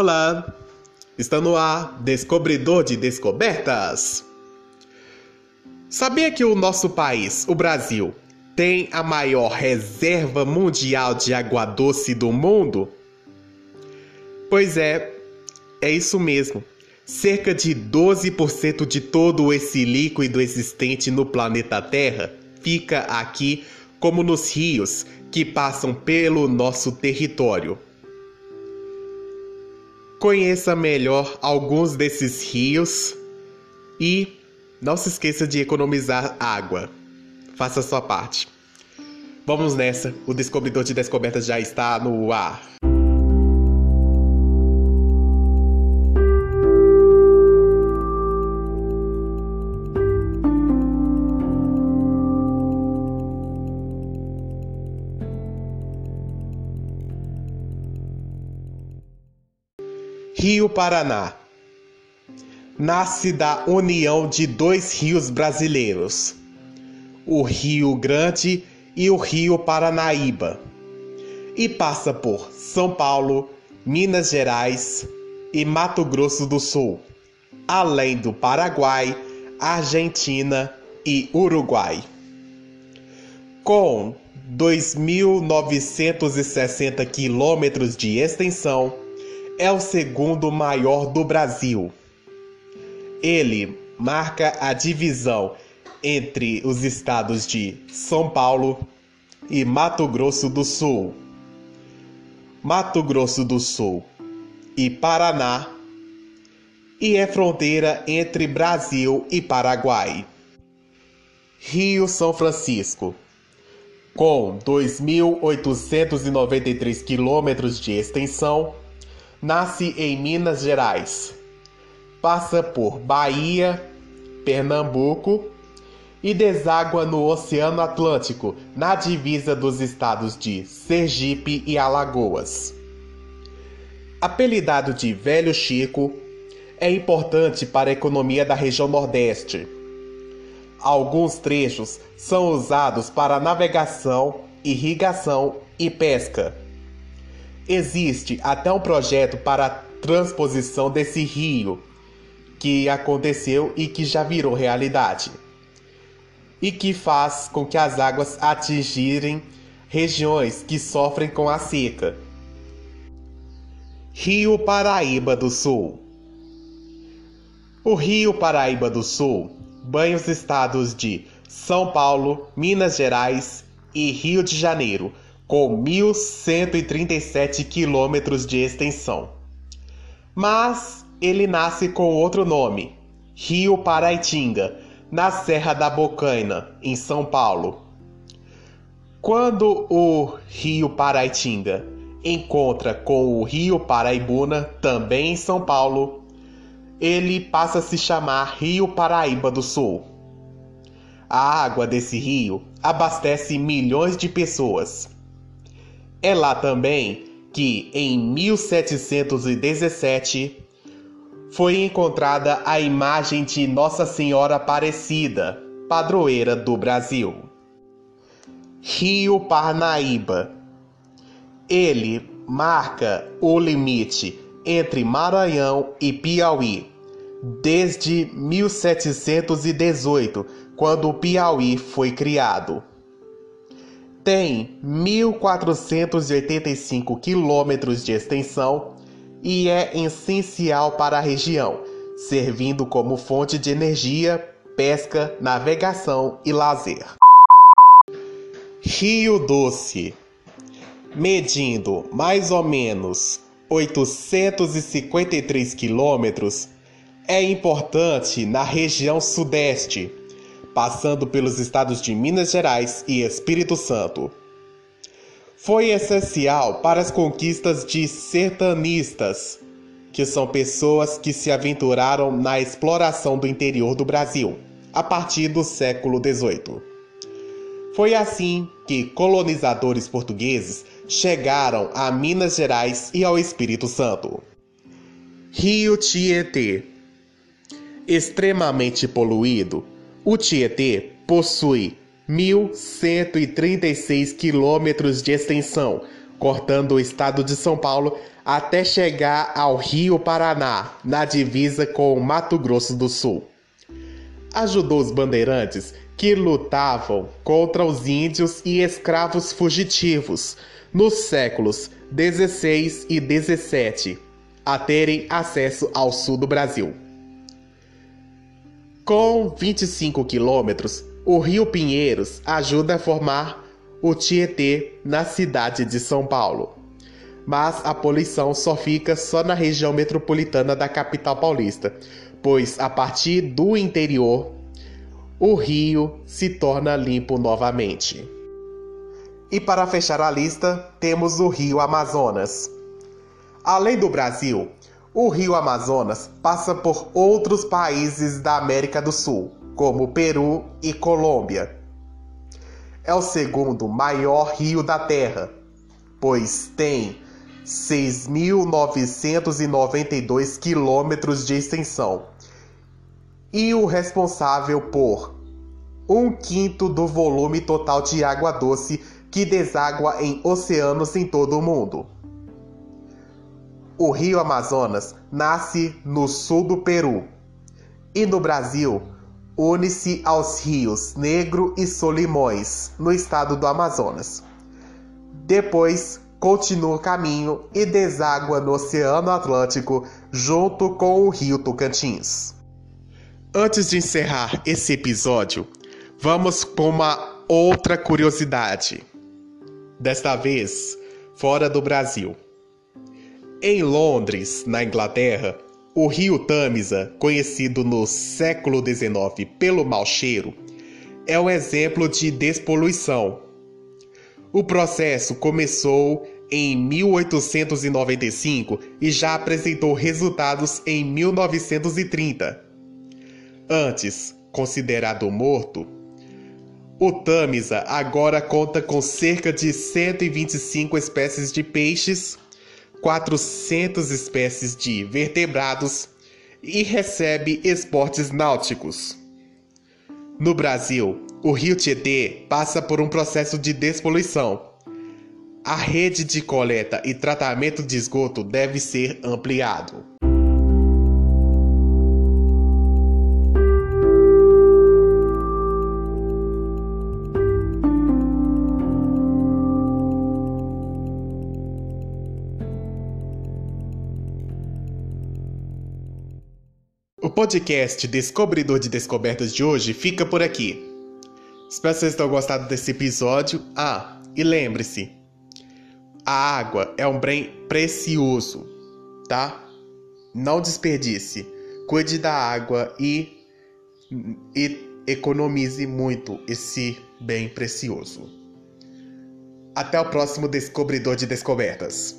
Olá, está no ar Descobridor de Descobertas. Sabia que o nosso país, o Brasil, tem a maior reserva mundial de água doce do mundo? Pois é, é isso mesmo. Cerca de 12% de todo esse líquido existente no planeta Terra fica aqui, como nos rios que passam pelo nosso território. Conheça melhor alguns desses rios e não se esqueça de economizar água. Faça a sua parte. Vamos nessa, o Descobridor de Descobertas já está no ar. Rio Paraná nasce da união de dois rios brasileiros, o Rio Grande e o Rio Paranaíba, e passa por São Paulo, Minas Gerais e Mato Grosso do Sul, além do Paraguai, Argentina e Uruguai. Com 2.960 quilômetros de extensão, é o segundo maior do Brasil. Ele marca a divisão entre os estados de São Paulo e Mato Grosso do Sul. Mato Grosso do Sul e Paraná, e é fronteira entre Brasil e Paraguai. Rio São Francisco, com 2.893 quilômetros de extensão, nasce em Minas Gerais, passa por Bahia, Pernambuco e deságua no Oceano Atlântico, na divisa dos estados de Sergipe e Alagoas. Apelidado de Velho Chico, é importante para a economia da região Nordeste. Alguns trechos são usados para navegação, irrigação e pesca. Existe até um projeto para a transposição desse rio, que aconteceu e que já virou realidade, e que faz com que as águas atingirem regiões que sofrem com a seca. Rio Paraíba do Sul O Rio Paraíba do Sul banha os estados de São Paulo, Minas Gerais e Rio de Janeiro, com 1.137 quilômetros de extensão. Mas ele nasce com outro nome, Rio Paraitinga, na Serra da Bocaina, em São Paulo. Quando o Rio Paraitinga encontra com o Rio Paraibuna, também em São Paulo, ele passa a se chamar Rio Paraíba do Sul. A água desse rio abastece milhões de pessoas. É lá também que, em 1717, foi encontrada a imagem de Nossa Senhora Aparecida, padroeira do Brasil. Rio Parnaíba. Ele marca o limite entre Maranhão e Piauí desde 1718, quando o Piauí foi criado tem 1.485 quilômetros de extensão e é essencial para a região, servindo como fonte de energia, pesca, navegação e lazer. Rio Doce, medindo mais ou menos 853 quilômetros, é importante na região sudeste passando pelos estados de Minas Gerais e Espírito Santo. Foi essencial para as conquistas de sertanistas, que são pessoas que se aventuraram na exploração do interior do Brasil, a partir do século XVIII. Foi assim que colonizadores portugueses chegaram a Minas Gerais e ao Espírito Santo. Rio Tietê extremamente poluído, o Tietê possui 1.136 quilômetros de extensão, cortando o estado de São Paulo até chegar ao Rio Paraná, na divisa com Mato Grosso do Sul. Ajudou os bandeirantes que lutavam contra os índios e escravos fugitivos nos séculos 16 e 17 a terem acesso ao sul do Brasil. Com 25 quilômetros, o Rio Pinheiros ajuda a formar o Tietê na cidade de São Paulo. Mas a poluição só fica só na região metropolitana da capital paulista, pois a partir do interior o rio se torna limpo novamente. E para fechar a lista, temos o Rio Amazonas. Além do Brasil, o Rio Amazonas passa por outros países da América do Sul, como Peru e Colômbia. É o segundo maior rio da Terra, pois tem 6.992 quilômetros de extensão e o responsável por um quinto do volume total de água doce que deságua em oceanos em todo o mundo. O rio Amazonas nasce no sul do Peru e no Brasil une-se aos rios Negro e Solimões, no estado do Amazonas. Depois continua o caminho e deságua no Oceano Atlântico junto com o rio Tocantins. Antes de encerrar esse episódio, vamos com uma outra curiosidade desta vez fora do Brasil. Em Londres, na Inglaterra, o rio Tamisa, conhecido no século XIX pelo mau cheiro, é um exemplo de despoluição. O processo começou em 1895 e já apresentou resultados em 1930. Antes considerado morto, o Tamisa agora conta com cerca de 125 espécies de peixes, 400 espécies de vertebrados e recebe esportes náuticos. No Brasil, o rio Tietê passa por um processo de despoluição. A rede de coleta e tratamento de esgoto deve ser ampliado. O podcast Descobridor de Descobertas de hoje fica por aqui. Espero que vocês tenham gostado desse episódio. Ah, e lembre-se: a água é um bem precioso, tá? Não desperdice. Cuide da água e, e economize muito esse bem precioso. Até o próximo Descobridor de Descobertas.